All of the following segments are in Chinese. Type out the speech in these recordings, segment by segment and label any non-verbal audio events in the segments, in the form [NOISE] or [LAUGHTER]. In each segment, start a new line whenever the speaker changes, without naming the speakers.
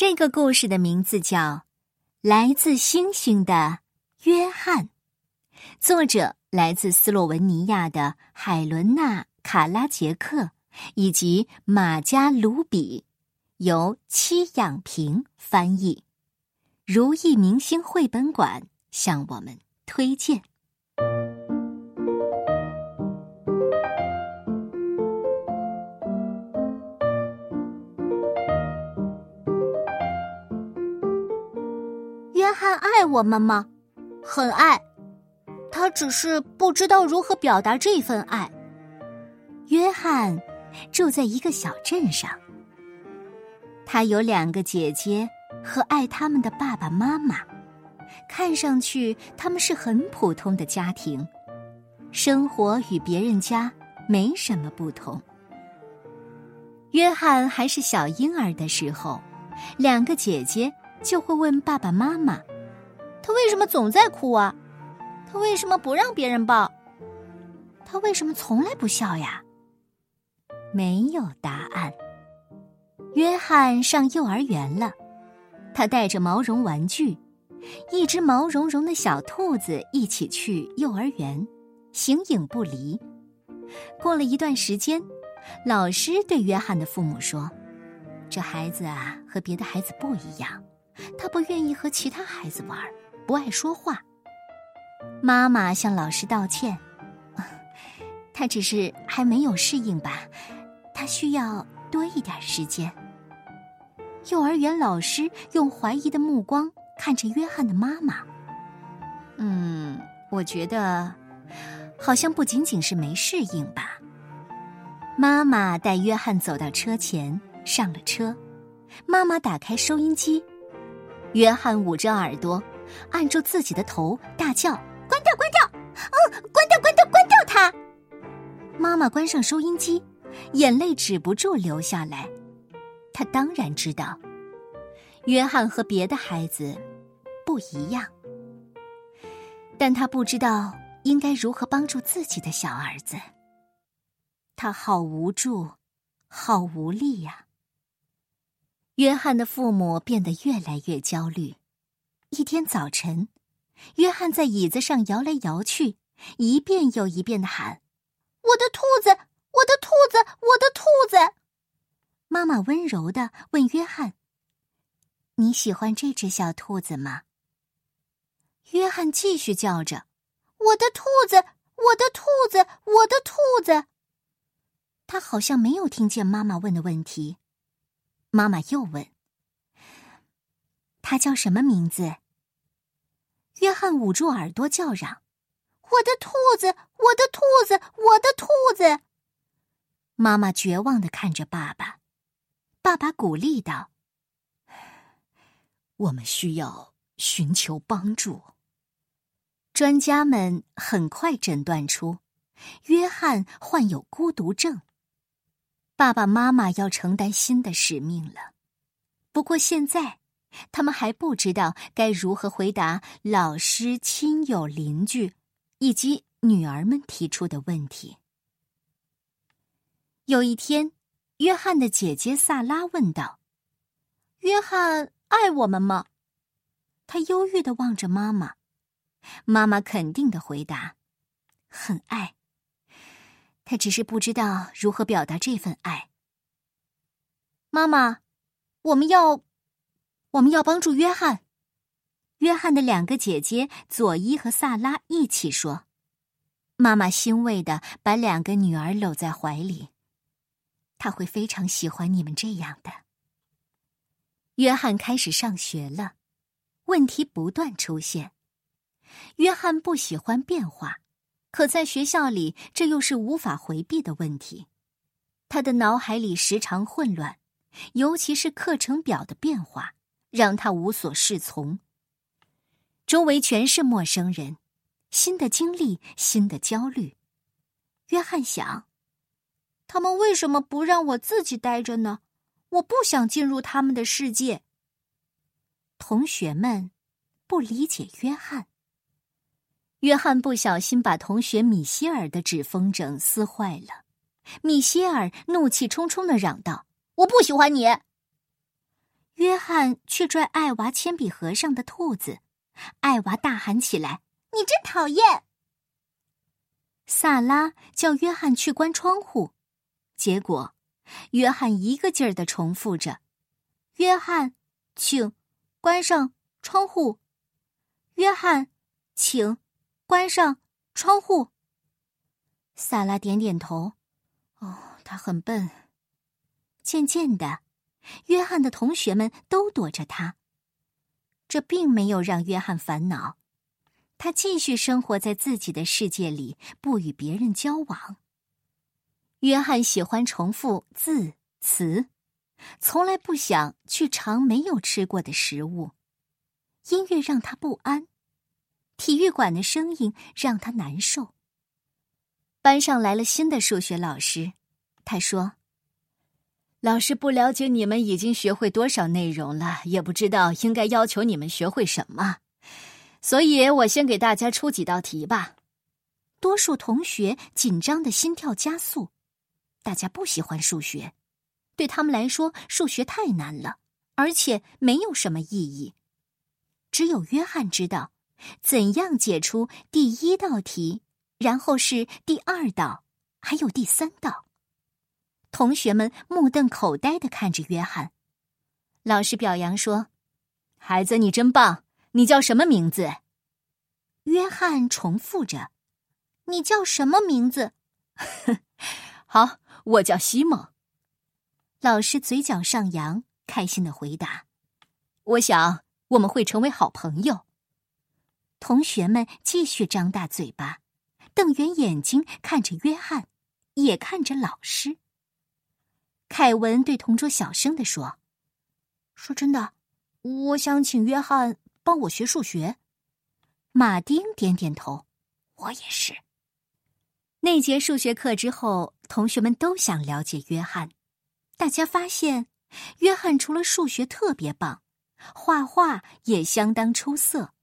这个故事的名字叫《来自星星的约翰》，作者来自斯洛文尼亚的海伦娜·卡拉杰克以及马加卢比，由戚养平翻译，如意明星绘本馆向我们推荐。
我们吗？很爱，他只是不知道如何表达这份爱。
约翰住在一个小镇上，他有两个姐姐和爱他们的爸爸妈妈，看上去他们是很普通的家庭，生活与别人家没什么不同。约翰还是小婴儿的时候，两个姐姐。就会问爸爸妈妈：“
他为什么总在哭啊？他为什么不让别人抱？
他为什么从来不笑呀？”没有答案。约翰上幼儿园了，他带着毛绒玩具，一只毛茸茸的小兔子一起去幼儿园，形影不离。过了一段时间，老师对约翰的父母说：“这孩子啊，和别的孩子不一样。”他不愿意和其他孩子玩，不爱说话。妈妈向老师道歉，[LAUGHS] 他只是还没有适应吧，他需要多一点时间。幼儿园老师用怀疑的目光看着约翰的妈妈。嗯，我觉得好像不仅仅是没适应吧。妈妈带约翰走到车前，上了车。妈妈打开收音机。约翰捂着耳朵，按住自己的头，大叫：“
关掉，关掉！嗯，关掉，关掉，关掉它！”
妈妈关上收音机，眼泪止不住流下来。他当然知道，约翰和别的孩子不一样，但他不知道应该如何帮助自己的小儿子。他好无助，好无力呀。约翰的父母变得越来越焦虑。一天早晨，约翰在椅子上摇来摇去，一遍又一遍的喊：“
我的兔子，我的兔子，我的兔子！”
妈妈温柔的问约翰：“你喜欢这只小兔子吗？”约翰继续叫着：“
我的兔子，我的兔子，我的兔子！”
他好像没有听见妈妈问的问题。妈妈又问：“他叫什么名字？”约翰捂住耳朵叫嚷：“
我的兔子，我的兔子，我的兔子！”
妈妈绝望的看着爸爸，爸爸鼓励道：“
我们需要寻求帮助。”
专家们很快诊断出，约翰患有孤独症。爸爸妈妈要承担新的使命了，不过现在他们还不知道该如何回答老师、亲友、邻居以及女儿们提出的问题。有一天，约翰的姐姐萨拉问道：“
约翰爱我们吗？”
他忧郁的望着妈妈，妈妈肯定的回答：“很爱。”他只是不知道如何表达这份爱。
妈妈，我们要，
我们要帮助约翰。约翰的两个姐姐佐伊和萨拉一起说：“妈妈欣慰的把两个女儿搂在怀里，他会非常喜欢你们这样的。”约翰开始上学了，问题不断出现。约翰不喜欢变化。可在学校里，这又是无法回避的问题。他的脑海里时常混乱，尤其是课程表的变化，让他无所适从。周围全是陌生人，新的经历，新的焦虑。约翰想：
他们为什么不让我自己待着呢？我不想进入他们的世界。
同学们不理解约翰。约翰不小心把同学米歇尔的纸风筝撕坏了，米歇尔怒气冲冲的嚷道：“
我不喜欢你！”
约翰去拽艾娃铅笔盒上的兔子，艾娃大喊起来：“
你真讨厌！”
萨拉叫约翰去关窗户，结果，约翰一个劲儿的重复着：“约翰，请关上窗户。”约翰，请关上窗户。萨拉点点头。哦，他很笨。渐渐的，约翰的同学们都躲着他。这并没有让约翰烦恼。他继续生活在自己的世界里，不与别人交往。约翰喜欢重复字词，从来不想去尝没有吃过的食物。音乐让他不安，体育馆的声音让他难受。班上来了新的数学老师，他说：“老师不了解你们已经学会多少内容了，也不知道应该要求你们学会什么。”所以我先给大家出几道题吧。多数同学紧张的心跳加速，大家不喜欢数学，对他们来说数学太难了，而且没有什么意义。只有约翰知道怎样解出第一道题，然后是第二道，还有第三道。同学们目瞪口呆的看着约翰。老师表扬说：“孩子，你真棒。”你叫什么名字？约翰重复着：“
你叫什么名字？” [LAUGHS]
好，我叫西蒙。
老师嘴角上扬，开心的回答：“
我想我们会成为好朋友。”
同学们继续张大嘴巴，瞪圆眼睛看着约翰，也看着老师。凯文对同桌小声的说：“
说真的，我想请约翰。”帮我学数学，
马丁点点头。
我也是。
那节数学课之后，同学们都想了解约翰。大家发现，约翰除了数学特别棒，画画也相当出色。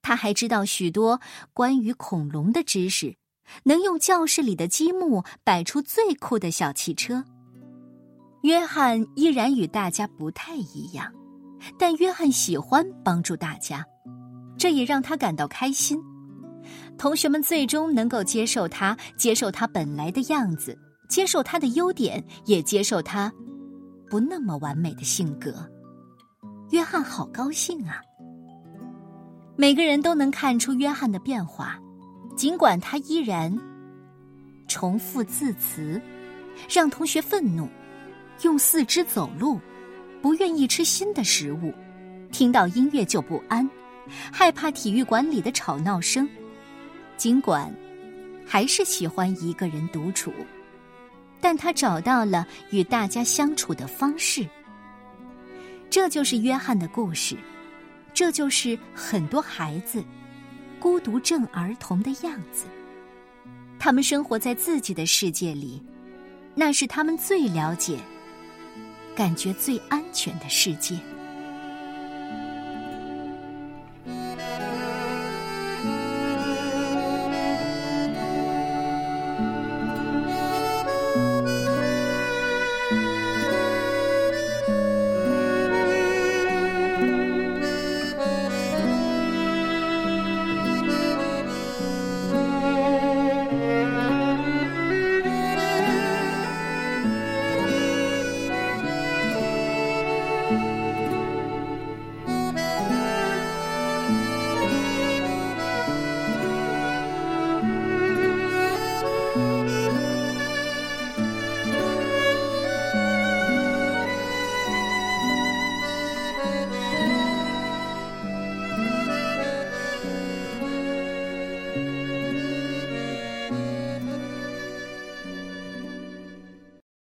他还知道许多关于恐龙的知识，能用教室里的积木摆出最酷的小汽车。约翰依然与大家不太一样。但约翰喜欢帮助大家，这也让他感到开心。同学们最终能够接受他，接受他本来的样子，接受他的优点，也接受他不那么完美的性格。约翰好高兴啊！每个人都能看出约翰的变化，尽管他依然重复字词，让同学愤怒，用四肢走路。不愿意吃新的食物，听到音乐就不安，害怕体育馆里的吵闹声。尽管还是喜欢一个人独处，但他找到了与大家相处的方式。这就是约翰的故事，这就是很多孩子孤独症儿童的样子。他们生活在自己的世界里，那是他们最了解。感觉最安全的世界。